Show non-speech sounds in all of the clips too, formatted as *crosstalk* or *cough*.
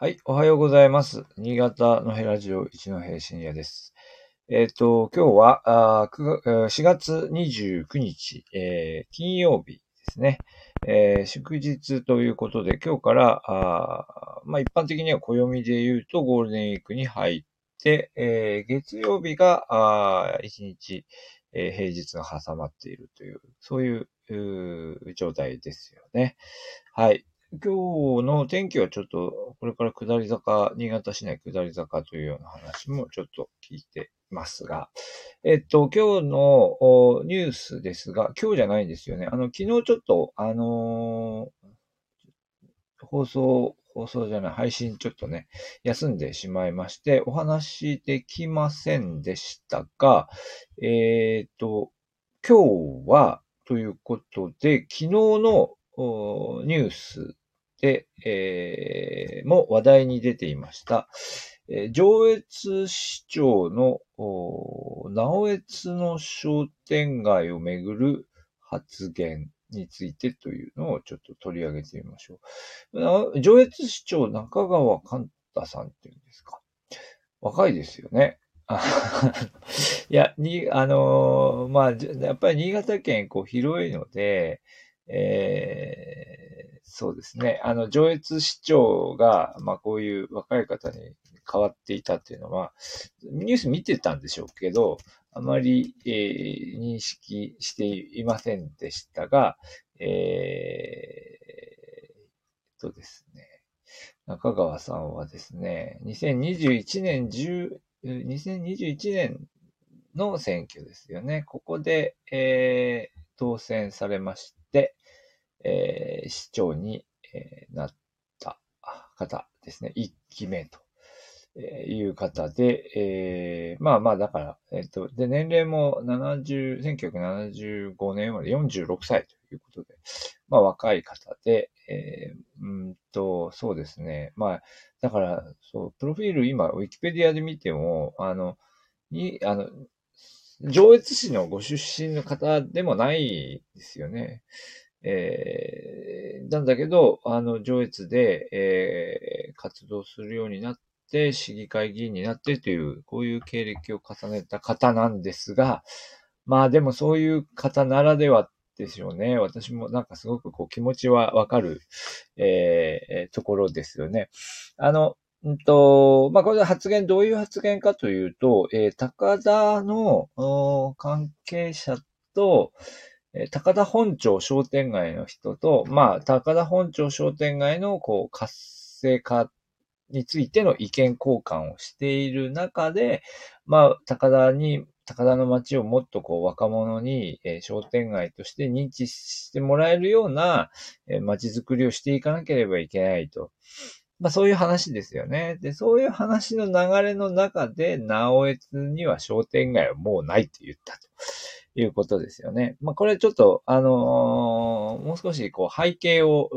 はい、おはようございます。新潟のヘラジオ一の平深夜です。えっ、と、今日はあ4月29日、えー金曜日ですね。えー祝日ということで、今日から、あまあ、一般的には暦で言うとゴールデンウィークに入って、え月曜日があ一日、え平日が挟まっているという、そういうう状態ですよね。はい。今日の天気はちょっと、これから下り坂、新潟市内下り坂というような話もちょっと聞いてますが、えっと、今日のニュースですが、今日じゃないんですよね。あの、昨日ちょっと、あのー放送、放送じゃない、配信ちょっとね、休んでしまいまして、お話できませんでしたが、えっと、今日は、ということで、昨日のニュースで、えーも話題に出ていました、えー上越市長の、お直越の商店街をめぐる発言についてというのをちょっと取り上げてみましょう。上越市長中川寛太さんっていうんですか？若いですよね。*laughs* いや、に、あのーまあ、やっぱり新潟県こう広いので、えーそうですね。あの、上越市長が、まあ、こういう若い方に変わっていたっていうのは、ニュース見てたんでしょうけど、あまり、えー認識していませんでしたが、えー、とですね、中川さんはですね、2021年10、2021年の選挙ですよね。ここで、えー当選されまして、えー市長に、えーなった方ですね。1期目と。えいう方で、えーまあまあだから、えっ、と、で、年齢も70、1975年まで46歳ということで、まあ若い方で、えーうんと、そうですね。まあ、だから、そう、プロフィール今、ウィキペディアで見ても、あの、に、あの、上越市のご出身の方でもないですよね。えーなんだけど、あの、上越で、えー活動するようになって、市議会議員になってという、こういう経歴を重ねた方なんですが、まあでもそういう方ならではですよね。私もなんかすごくこう気持ちはわかる、えーところですよね。あの、うんと、まあ、これ発言、どういう発言かというと、えー高田の関係者と、えー高田本町商店街の人と、まあ、高田本町商店街の、こう、活性化についての意見交換をしている中で、まあ、高田に、高田の街をもっとこう、若者に、えー商店街として認知してもらえるような、えー街づくりをしていかなければいけないと。まあそういう話ですよね。で、そういう話の流れの中で、直江津には商店街はもうないと言ったということですよね。まあこれちょっと、あのーもう少しこう背景を、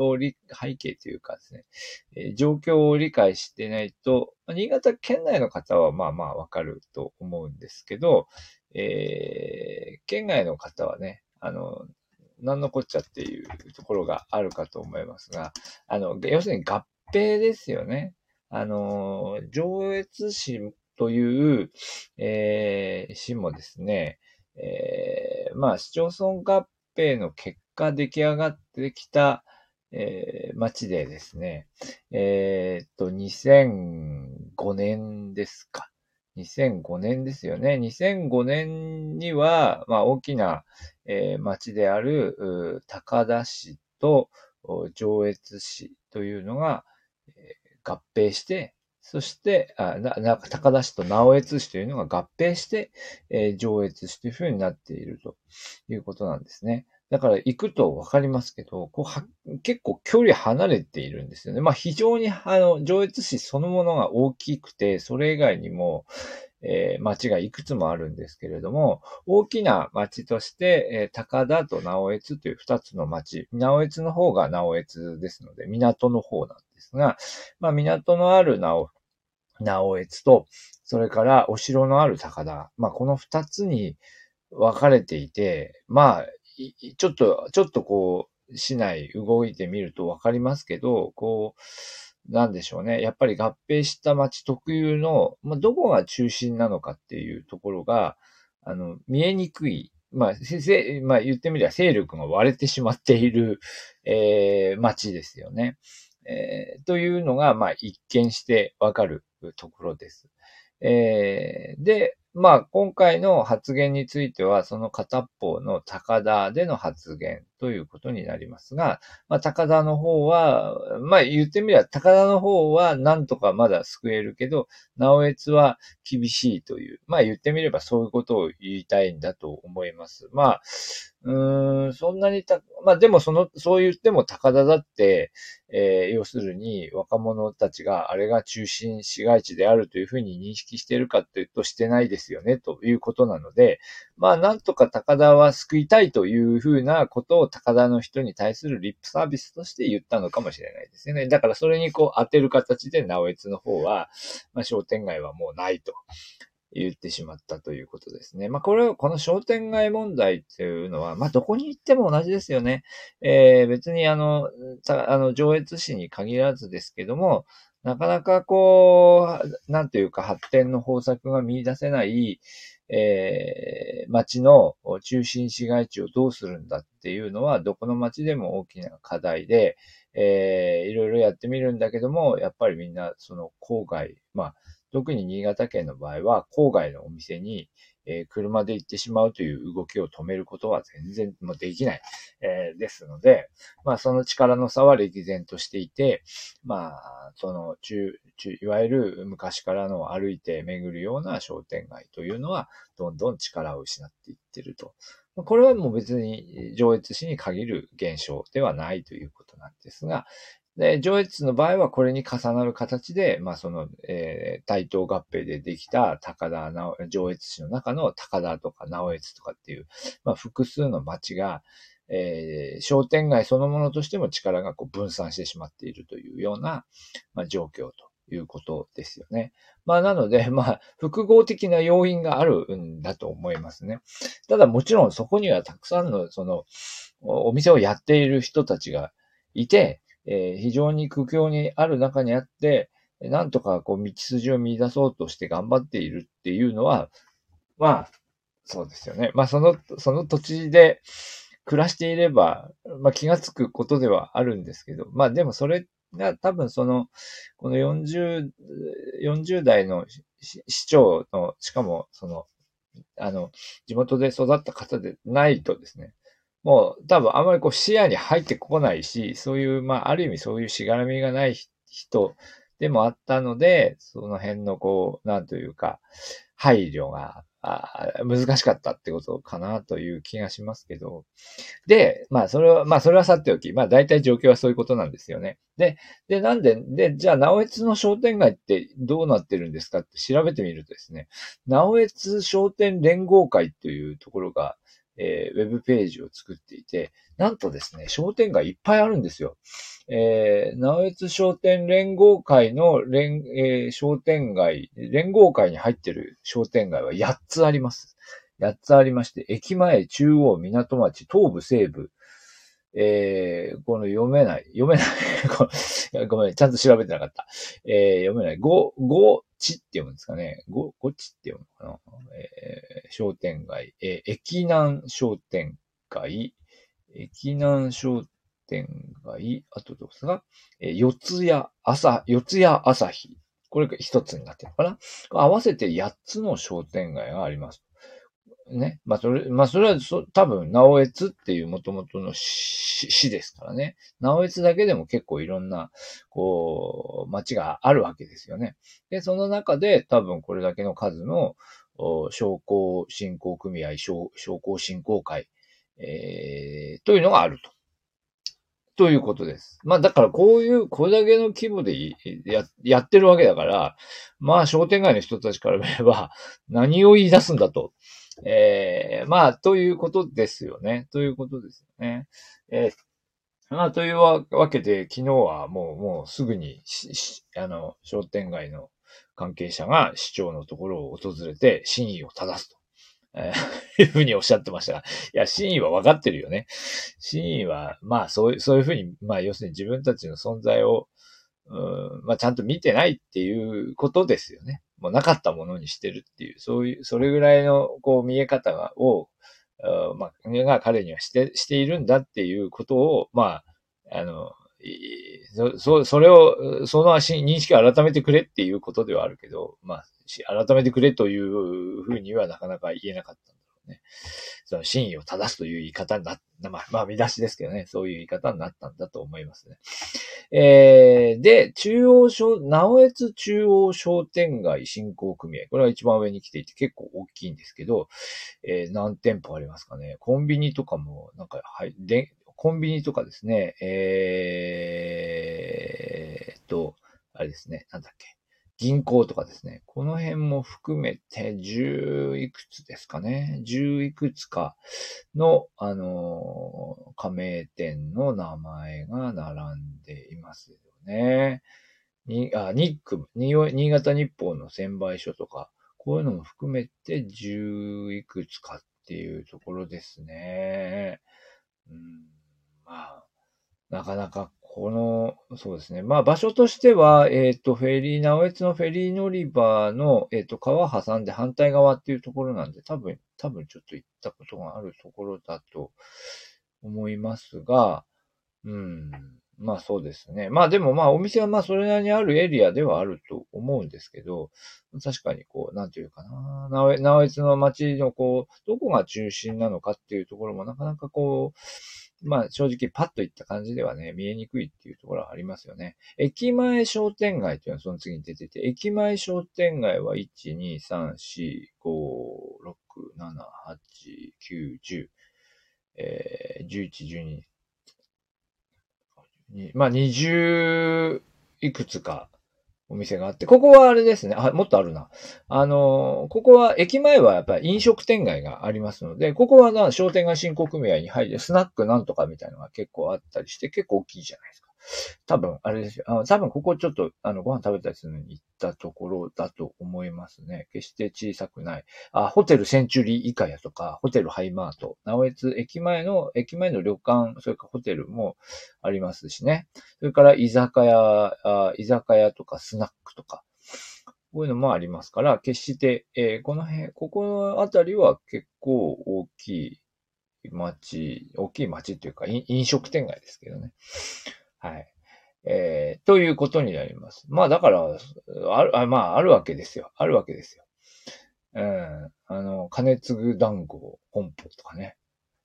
背景というかですね、えー状況を理解してないと、新潟県内の方はまあまあわかると思うんですけど、えー県外の方はね、あの、なんのこっちゃっていうところがあるかと思いますが、あの、要するに合併ですよね。あの、上越市という、えー市もですね、えーまあ、市町村合併の結果出来上がってきた、えー町でですね、えーっと、2005年ですか。2005年ですよね。2005年には、まあ、大きな、えー町である、高田市と上越市というのが、合併して、そして、あなな高田市と直江津市というのが合併して、えー上越市というふうになっているということなんですね。だから行くとわかりますけど、こうは結構距離離れているんですよね。まあ非常にあの上越市そのものが大きくて、それ以外にも、えー町がいくつもあるんですけれども、大きな町として、えー高田と直江津という二つの町、直江津の方が直江津ですので、港の方なんですが、まあ港のある直直江津と、それからお城のある高田、まあこの二つに分かれていて、まあ、ちょっと、ちょっとこう、市内動いてみると分かりますけど、こうなんでしょうね。やっぱり合併した街特有の、まあ、どこが中心なのかっていうところが、あの、見えにくい。まあ、先生、まあ言ってみれば勢力が割れてしまっている、えー、街ですよね。えー、というのが、まあ一見してわかるところです。えー、で、まあ、今回の発言については、その片方の高田での発言ということになりますが、まあ、高田の方は、まあ、言ってみれば、高田の方はなんとかまだ救えるけど、直江津は厳しいという、まあ、言ってみればそういうことを言いたいんだと思います。まあ、うーん、そんなにた、まあでもその、そう言っても高田だって、えー、要するに若者たちがあれが中心市街地であるというふうに認識しているかというとしてないですよね、ということなので、まあなんとか高田は救いたいというふうなことを高田の人に対するリップサービスとして言ったのかもしれないですよね。だからそれにこう当てる形で直江津の方は、まあ商店街はもうないと。言ってしまったということですね。まあ、これ、この商店街問題っていうのは、まあ、どこに行っても同じですよね。えー、別にあの、あの、上越市に限らずですけども、なかなかこう、なんていうか発展の方策が見出せない、えー、街の中心市街地をどうするんだっていうのは、どこの街でも大きな課題で、えー、いろいろやってみるんだけども、やっぱりみんなその郊外、まあ、特に新潟県の場合は、郊外のお店に、えー、車で行ってしまうという動きを止めることは全然もできない、えー、ですので、まあその力の差は歴然としていて、まあその中、中、いわゆる昔からの歩いて巡るような商店街というのは、どんどん力を失っていってると。これはもう別に上越市に限る現象ではないということなんですが、で、上越の場合はこれに重なる形で、まあその、えー、対等合併でできた高田、上越市の中の高田とか直越とかっていう、まあ複数の町が、えー、商店街そのものとしても力がこう分散してしまっているというような、まあ、状況ということですよね。まあなので、*laughs* まあ複合的な要因があるんだと思いますね。ただもちろんそこにはたくさんのそのお店をやっている人たちがいて、えー、非常に苦境にある中にあって、なんとかこう道筋を見出そうとして頑張っているっていうのは、まあ、そうですよね。まあその、その土地で暮らしていれば、まあ気がつくことではあるんですけど、まあでもそれが多分その、この40、40代の市長の、しかもその、あの、地元で育った方でないとですね、もう多分あまりこう視野に入ってこないし、そういう、まあある意味そういうしがらみがない人でもあったので、その辺のこう、なんというか、配慮が難しかったってことかなという気がしますけど。で、まあそれは、まあそれはさておき、まあ大体状況はそういうことなんですよね。で、で、なんで、で、じゃあ、直江津の商店街ってどうなってるんですかって調べてみるとですね、直江津商店連合会というところがえー、ウェブページを作っていて、なんとですね、商店街いっぱいあるんですよ。えー、直江津商店連合会の連、えー、商店街、連合会に入ってる商店街は8つあります。8つありまして、駅前、中央、港町、東部、西部、えー、この読めない、読めない *laughs* ごめん、ちゃんと調べてなかった。えー、読めない。ご、ご、ちって読むんですかね。ご、ごちって読むのかな。えー、商店街、えー、駅南商店街、駅南商店街、あとどうですか？えー、四谷朝、四谷朝日。これが一つになってるのかな合わせて八つの商店街があります。ね。まあ、それ、まあ、それはそ、多分、直江津っていう元々の市ですからね。直江津だけでも結構いろんな、こう、町があるわけですよね。で、その中で多分これだけの数の、商工振興組合、商工振興会、えー、というのがあると。ということです。まあだからこういう、これだけの規模でややってるわけだから、まあ商店街の人たちから見れば何を言い出すんだとえー、まあ、ということですよね。ということですよね。えー、まあ、というわけで、昨日はもう、もうすぐに、あの、商店街の関係者が市長のところを訪れて、真意を正すと。え、いうふうにおっしゃってましたが。いや、真意は分かってるよね。真意は、まあ、そういう、そういうふうに、まあ、要するに自分たちの存在を、うん、まあちゃんと見てないっていうことですよね。もうなかったものにしてるっていう、そういう、それぐらいのこう見え方がを、まあ、が彼にはして、しているんだっていうことを、まあ、あの、そ、そそれを、その足認識を改めてくれっていうことではあるけど、まあ、改めてくれというふうにはなかなか言えなかったね。その真意を正すという言い方になった、まあ、まあ、見出しですけどね、そういう言い方になったんだと思いますね。えー、で、中央商、直江津中央商店街振興組合。これは一番上に来ていて結構大きいんですけど、えー、何店舗ありますかね。コンビニとかも、なんか、はい、で、コンビニとかですね、えー、と、あれですね、なんだっけ。銀行とかですね。この辺も含めて10いくつですかね。10いくつかの、あの、加盟店の名前が並んでいますよね。に、あ、ニック、新潟日報の専売所とか、こういうのも含めて10いくつかっていうところですね。うん、まあ、なかなかこの、そうですね。まあ場所としては、えっ、ー、と、フェリー、直江津のフェリー乗り場の、えっ、ー、と、川挟んで反対側っていうところなんで、多分、多分ちょっと行ったことがあるところだと思いますが、うん。まあそうですね。まあでもまあお店はまあそれなりにあるエリアではあると思うんですけど、確かにこう、なんていうかな、直江津の街のこう、どこが中心なのかっていうところもなかなかこう、まあ正直パッといった感じではね、見えにくいっていうところはありますよね。駅前商店街っていうのはその次に出てて、駅前商店街は1、2、3、4、5、6、7、8、9、10、えー、11、12、まあ20いくつかお店があって、ここはあれですね。あ、もっとあるな。あの、ここは、駅前はやっぱり飲食店街がありますので、ここはな、商店街振興組合に入って、スナックなんとかみたいなのが結構あったりして、結構大きいじゃないですか。多分、あれですよ。多分、ここちょっと、あの、ご飯食べたりするのに行ったところだと思いますね。決して小さくない。あ、ホテルセンチュリー以下やとか、ホテルハイマート、直江津駅前の、駅前の旅館、それからホテルもありますしね。それから居酒屋、居酒屋とかスナックとか、こういうのもありますから、決して、えー、この辺、ここのあたりは結構大きい街、大きい街っていうか、飲食店街ですけどね。はい。えー、ということになります。まあだから、ある、あまああるわけですよ。あるわけですよ。うん。あの、金継ぐ団子本舗とかね。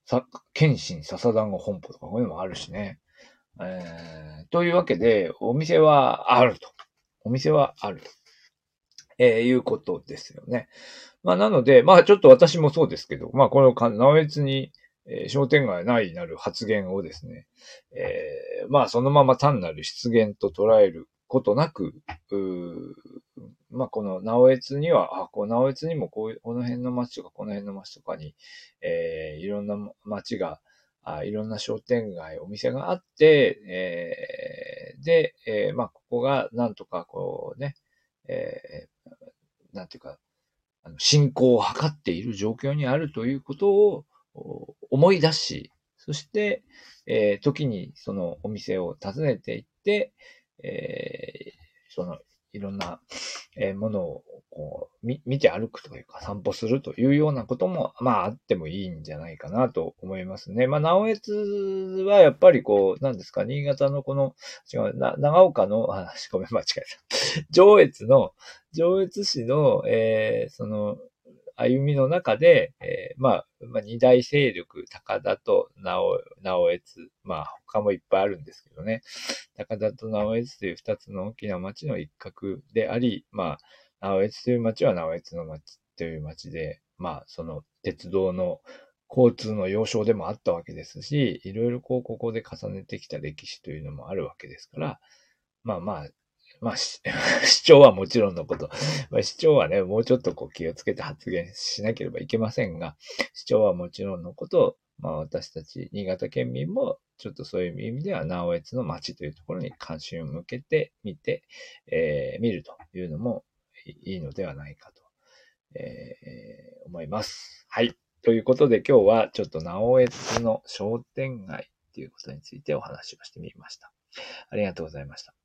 さ、謙信笹団子本舗とかこういうのもあるしね。えー、というわけで、お店はあると。お店はあると。えー、いうことですよね。まあなので、まあちょっと私もそうですけど、まあこの、なおえつに、えー、商店街内なる発言をですね、えー、まあそのまま単なる出現と捉えることなく、まあこの直江津には、あ、こう直江津にもこういう、この辺の町とかこの辺の町とかに、えー、いろんな町が、あいろんな商店街、お店があって、えー、で、えー、まあここがなんとかこうね、えー、なんていうか、あの進行を図っている状況にあるということを、思い出し、そして、えー、時にそのお店を訪ねていって、えー、そのいろんな、えものをこう見見て歩くというか散歩するというようなことも、まああってもいいんじゃないかなと思いますね。まあ、直江津はやっぱりこう、なんですか、新潟のこの、違う、な長岡の、あ、ごめん、間違えた。上越の、上越市の、えー、その、歩みの中で、えー、まあ、まあ、二大勢力、高田と直直江津、まあ、他もいっぱいあるんですけどね、高田と直江津という二つの大きな町の一角であり、まあ、直江津という町は直江津の町という町で、まあ、その鉄道の交通の要衝でもあったわけですし、いろいろこう、ここで重ねてきた歴史というのもあるわけですから、まあまあ、まあ、市長 *laughs* はもちろんのこと、まあ、市長はね、もうちょっとこう気をつけて発言しなければいけませんが、市長はもちろんのこと、まあ私たち新潟県民もちょっとそういう意味では直江津の町というところに関心を向けてみて、えー、見るというのもいいのではないかと、えー、思います。はい。ということで今日はちょっと直江津の商店街っていうことについてお話をしてみました。ありがとうございました。